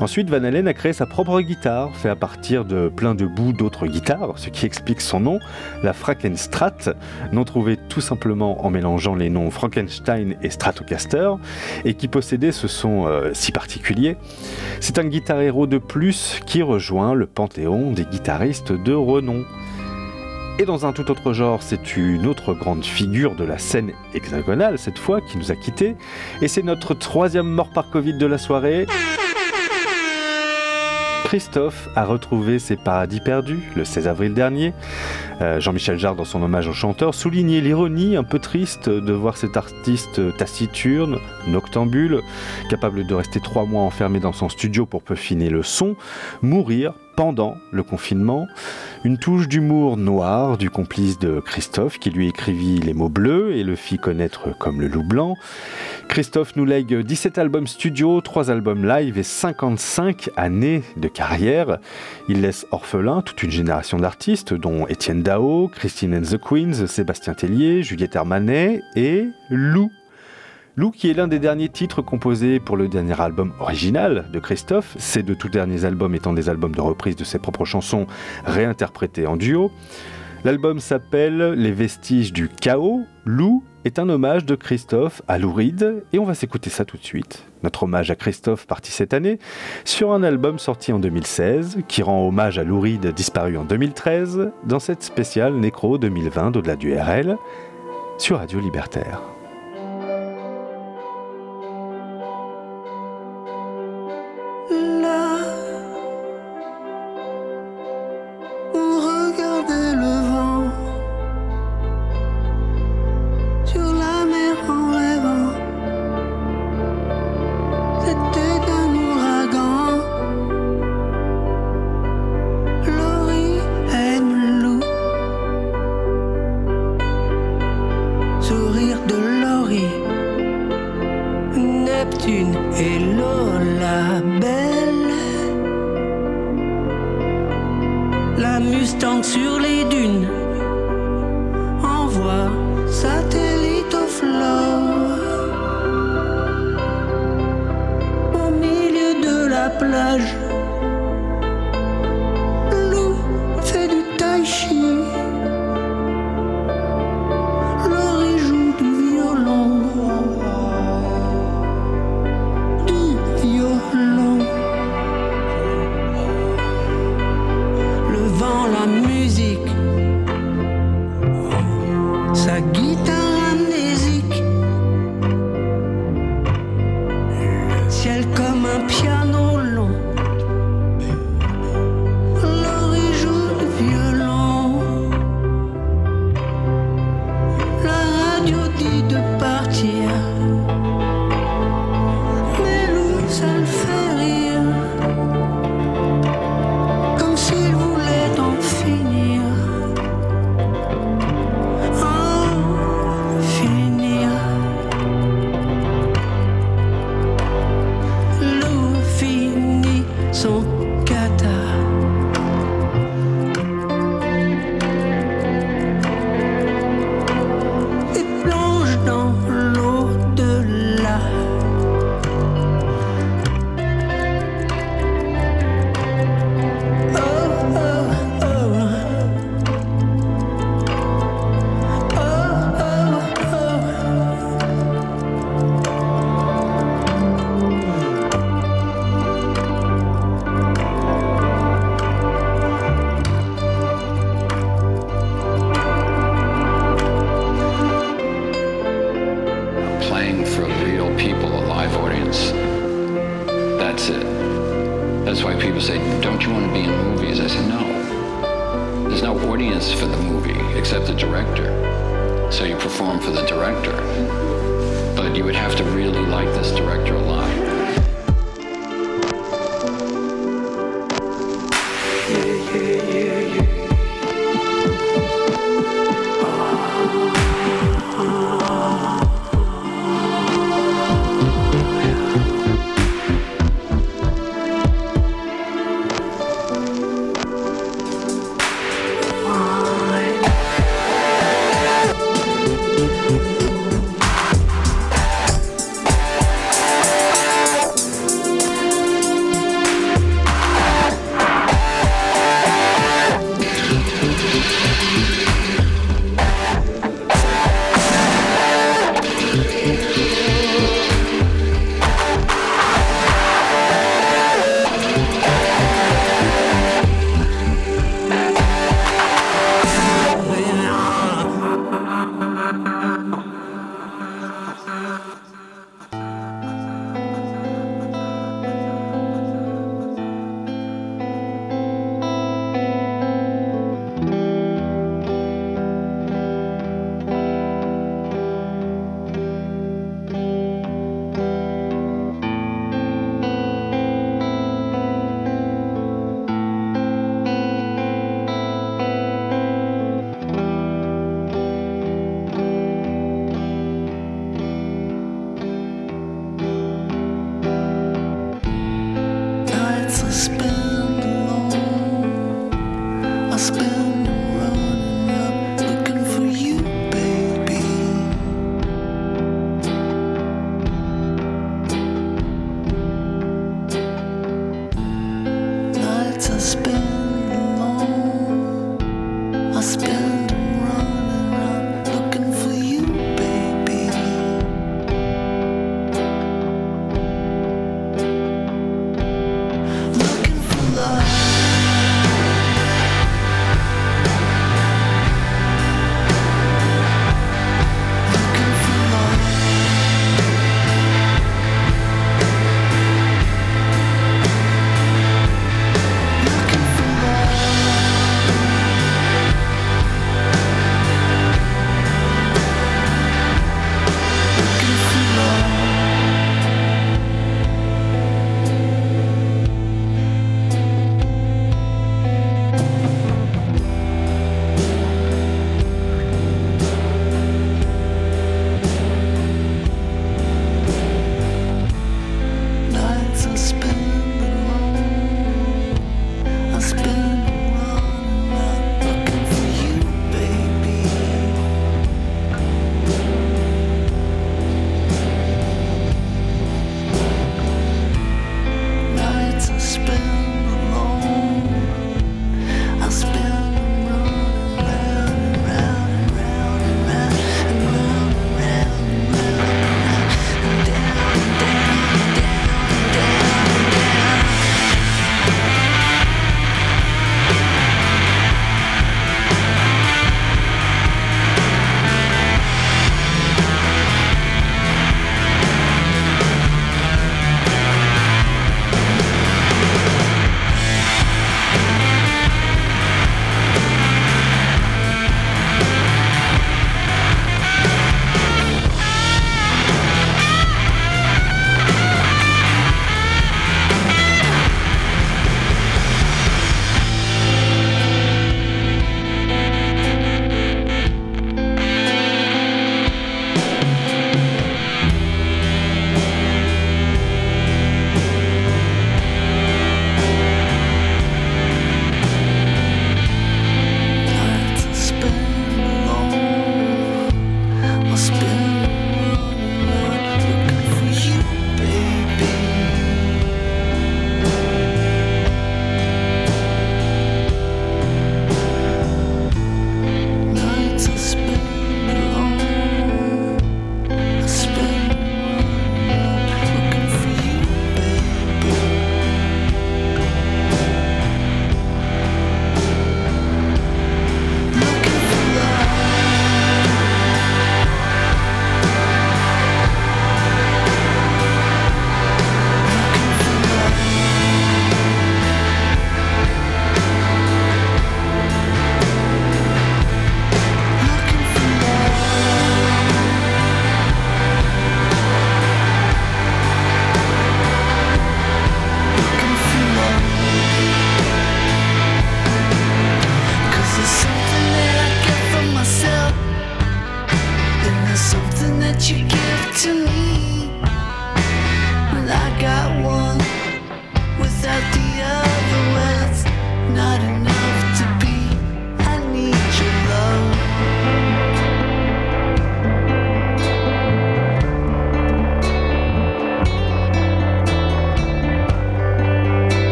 Ensuite, Van Halen a créé sa propre guitare, fait à partir de plein de bouts d'autres guitares, ce qui explique son nom, la Frankenstrat, nom trouvé tout simplement en mélangeant les noms Frankenstein et Stratocaster, et qui possédait ce son euh, si particulier. C'est un guitar héros de plus qui rejoint le panthéon des guitaristes de renom. Et dans un tout autre genre, c'est une autre grande figure de la scène hexagonale, cette fois, qui nous a quittés. Et c'est notre troisième mort par Covid de la soirée. Christophe a retrouvé ses paradis perdus le 16 avril dernier. Euh, Jean-Michel Jarre, dans son hommage au chanteur, soulignait l'ironie un peu triste de voir cet artiste taciturne, noctambule, capable de rester trois mois enfermé dans son studio pour peaufiner le son, mourir pendant le confinement. Une touche d'humour noir du complice de Christophe qui lui écrivit les mots bleus et le fit connaître comme le loup blanc. Christophe nous lègue 17 albums studio, 3 albums live et 55 années de carrière. Il laisse orphelin toute une génération d'artistes dont Étienne Dao, Christine and the Queens, Sébastien Tellier, Juliette Hermanet et Lou. Lou qui est l'un des derniers titres composés pour le dernier album original de Christophe, ces deux tout derniers albums étant des albums de reprise de ses propres chansons réinterprétées en duo. L'album s'appelle Les vestiges du chaos. Lou est un hommage de Christophe à Lou Reed et on va s'écouter ça tout de suite. Notre hommage à Christophe parti cette année sur un album sorti en 2016 qui rend hommage à Lou Reed disparu en 2013 dans cette spéciale Nécro 2020 d'au-delà du RL sur Radio Libertaire.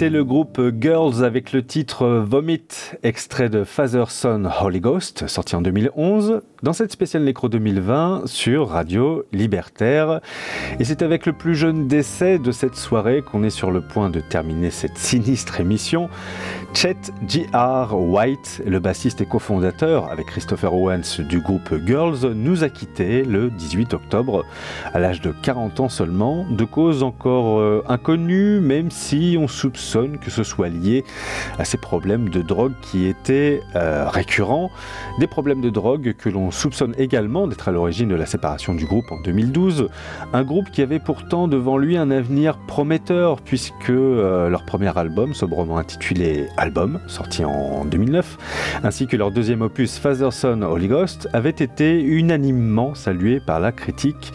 C'était le groupe Girls avec le titre Vomit, extrait de Father Son Holy Ghost, sorti en 2011, dans cette spéciale Nécro 2020 sur Radio Libertaire. Et c'est avec le plus jeune décès de cette soirée qu'on est sur le point de terminer cette sinistre émission. Chet J.R. White, le bassiste et cofondateur avec Christopher Owens du groupe Girls, nous a quittés le 18 octobre à l'âge de 40 ans seulement, de cause encore euh, inconnue, même si on soupçonne que ce soit lié à ces problèmes de drogue qui étaient euh, récurrents, des problèmes de drogue que l'on soupçonne également d'être à l'origine de la séparation du groupe en 2012, un groupe qui avait pourtant devant lui un avenir prometteur puisque euh, leur premier album, sobrement intitulé Album, sorti en 2009, ainsi que leur deuxième opus Father Son Holy Ghost, avait été unanimement salué par la critique.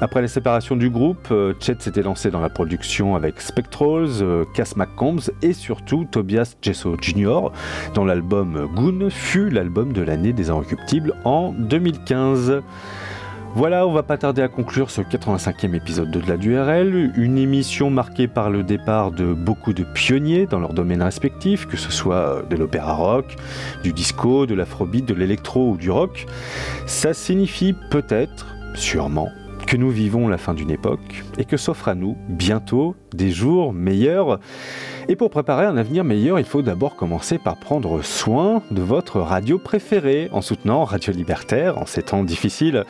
Après la séparation du groupe, euh, Chet s'était lancé dans la production avec Spectrals, euh, Cass McCombs et surtout Tobias Jesso Jr., dont l'album Goon fut l'album de l'année des Inrecuptibles en 2015. Voilà, on va pas tarder à conclure ce 85e épisode de la DURL, une émission marquée par le départ de beaucoup de pionniers dans leurs domaines respectifs, que ce soit de l'opéra rock, du disco, de l'afrobeat, de l'électro ou du rock. Ça signifie peut-être, sûrement, que nous vivons la fin d'une époque et que s'offrent à nous bientôt des jours meilleurs. Et pour préparer un avenir meilleur, il faut d'abord commencer par prendre soin de votre radio préférée en soutenant Radio Libertaire en ces temps difficiles.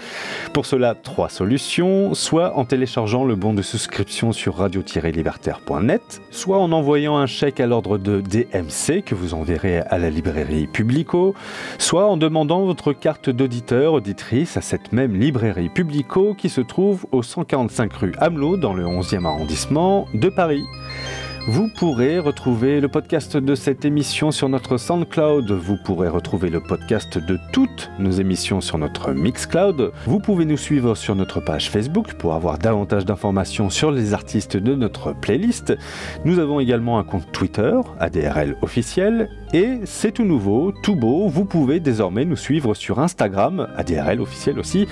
Pour cela, trois solutions, soit en téléchargeant le bon de souscription sur radio-libertaire.net, soit en envoyant un chèque à l'ordre de DMC que vous enverrez à la librairie Publico, soit en demandant votre carte d'auditeur, auditrice à cette même librairie Publico qui se trouve au 145 rue Dans le 11e arrondissement de Paris. Vous pourrez retrouver le podcast de cette émission sur notre SoundCloud. Vous pourrez retrouver le podcast de toutes nos émissions sur notre Mixcloud. Vous pouvez nous suivre sur notre page Facebook pour avoir davantage d'informations sur les artistes de notre playlist. Nous avons également un compte Twitter, ADRL officiel. Et c'est tout nouveau, tout beau, vous pouvez désormais nous suivre sur Instagram, ADRL officiel aussi.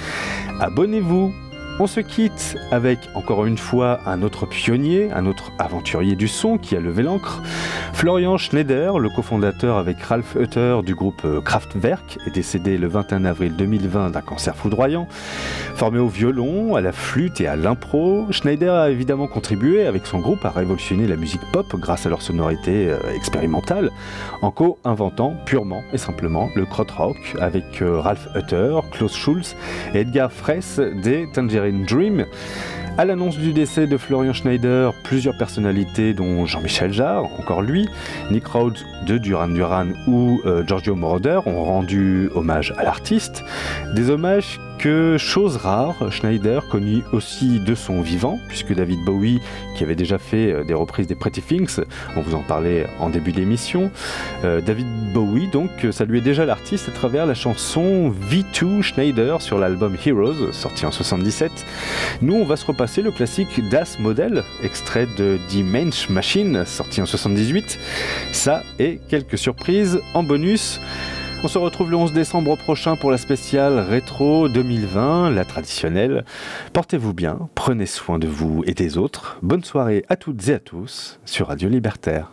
Abonnez-vous on se quitte avec encore une fois un autre pionnier, un autre aventurier du son qui a levé l'encre. Florian Schneider, le cofondateur avec Ralph Hutter du groupe Kraftwerk, est décédé le 21 avril 2020 d'un cancer foudroyant. Formé au violon, à la flûte et à l'impro, Schneider a évidemment contribué avec son groupe à révolutionner la musique pop grâce à leur sonorité euh, expérimentale, en co-inventant purement et simplement le krautrock avec euh, Ralph Hutter, Klaus Schulz et Edgar Fraisse des Tangerine Dream. À l'annonce du décès de Florian Schneider, plusieurs personnalités, dont Jean-Michel Jarre, encore lui, Nick Rhodes de Duran Duran ou euh, Giorgio Moroder, ont rendu hommage à l'artiste. Des hommages chose rare, Schneider connut aussi de son vivant, puisque David Bowie, qui avait déjà fait euh, des reprises des Pretty Things, on vous en parlait en début d'émission, euh, David Bowie donc saluait déjà l'artiste à travers la chanson V2 Schneider sur l'album Heroes, sorti en 77. Nous, on va se repasser le classique Das Model, extrait de The Mensch Machine, sorti en 78. Ça et quelques surprises en bonus. On se retrouve le 11 décembre prochain pour la spéciale Rétro 2020, la traditionnelle. Portez-vous bien, prenez soin de vous et des autres. Bonne soirée à toutes et à tous sur Radio Libertaire.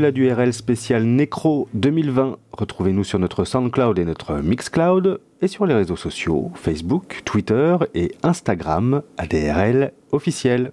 Au-delà du spécial Necro 2020, retrouvez-nous sur notre SoundCloud et notre Mixcloud et sur les réseaux sociaux Facebook, Twitter et Instagram ADRL officiel.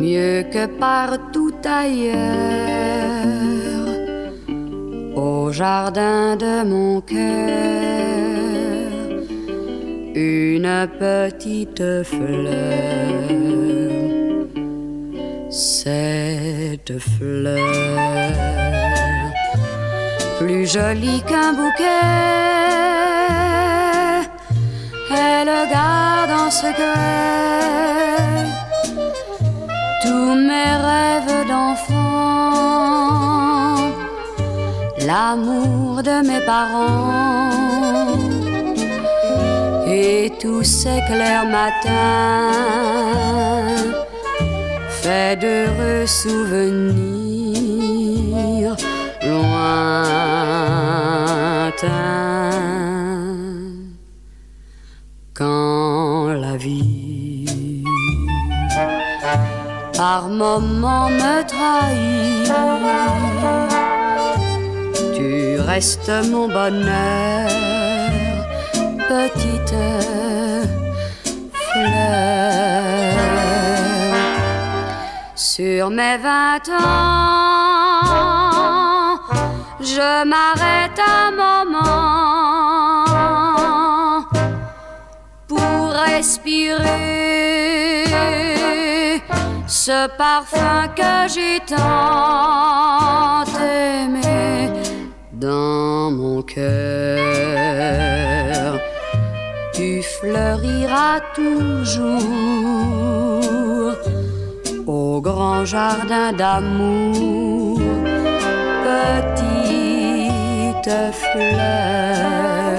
Mieux que partout ailleurs au jardin de mon cœur une petite fleur. Cette fleur, plus jolie qu'un bouquet, tous mes rêves d'enfant, l'amour de mes parents et tous ces clairs matins faits d'heureux souvenirs lointains. Moments me trahit, tu restes mon bonheur, petite fleur. Sur mes vingt ans, je m'arrête un moment pour respirer ce parfum que j'ai tant aimé dans mon cœur. Tu fleuriras toujours au grand jardin d'amour, petite fleur.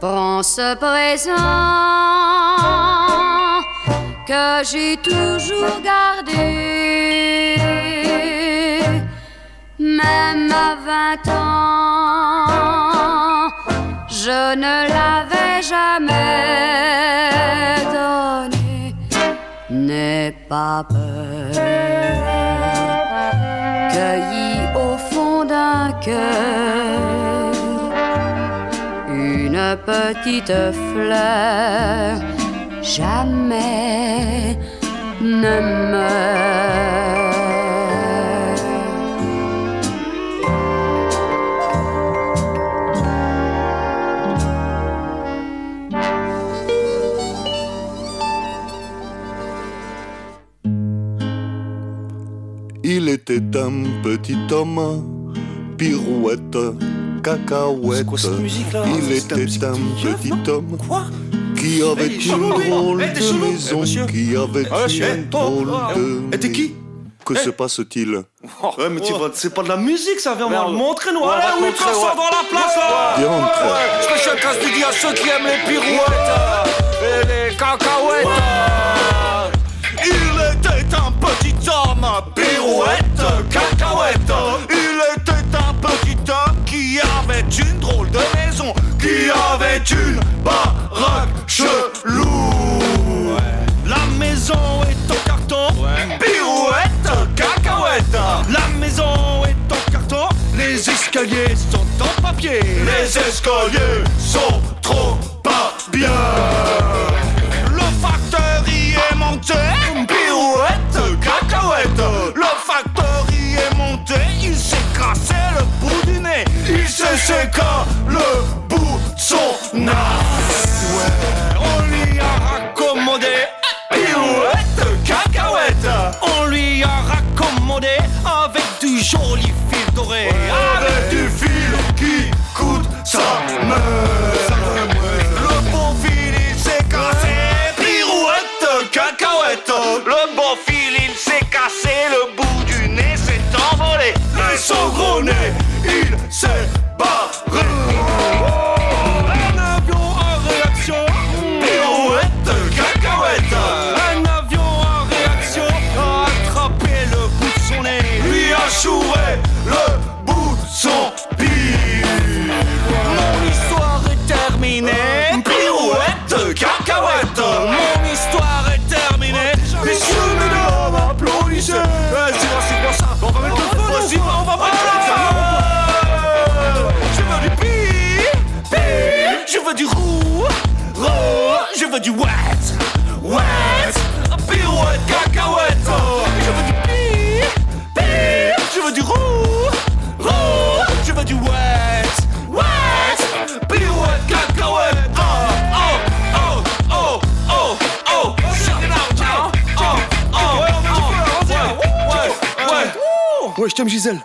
Prends ce présent que j'ai toujours gardé, même à vingt ans, je ne l'avais jamais donné. N'aie pas peur, cueilli au fond d'un cœur une petite fleur jamais ne meurt. Il était un petit homme, pirouette, cacahuète. Il était un petit homme qui avait est une lui. drôle Eh, t'es de chelou. Eh, maison, monsieur. qui avait Ah, une Eh, drôle de. eh, t'es qui Que se passe-t-il Ouais, mais tu vois, c'est pas de la musique, ça vient, on Merde. le montrer, nous. Ouais, on Allez, oui, sort ouais. dans la place, là Viens, rentre. Ouais, Spécial casse dédié à ceux qui aiment les pirouettes et les cacahuètes Il était un petit homme, pirouette, cacahuète Il était un petit homme qui avait une drôle de maison Qui avait une baraque chelou. La maison est en carton, pirouette, cacahuète. La maison est en carton, les escaliers sont en papier. Les escaliers sont trop pas bien. Le facteur y est monté, pirouette, cacahuète. Le facteur y est monté, il s'est cassé le bout du nez. Il s'est séqué le son Ouais, on lui a raccommodé Pirouette, cacahuète On lui a raccommodé avec du joli fil doré. Avec du fil qui coûte sa mère du wet, wet, pirouette, cacahuète. Je veux du pi, pi, je veux du roux, roux, je veux du wet, wet, pirouette, cacahuète. Oh, oh, oh, oh, oh, oh, check it out. Oh, oh, oh, ouais, ouais, ouais. Ouais, je t'aime Gisèle.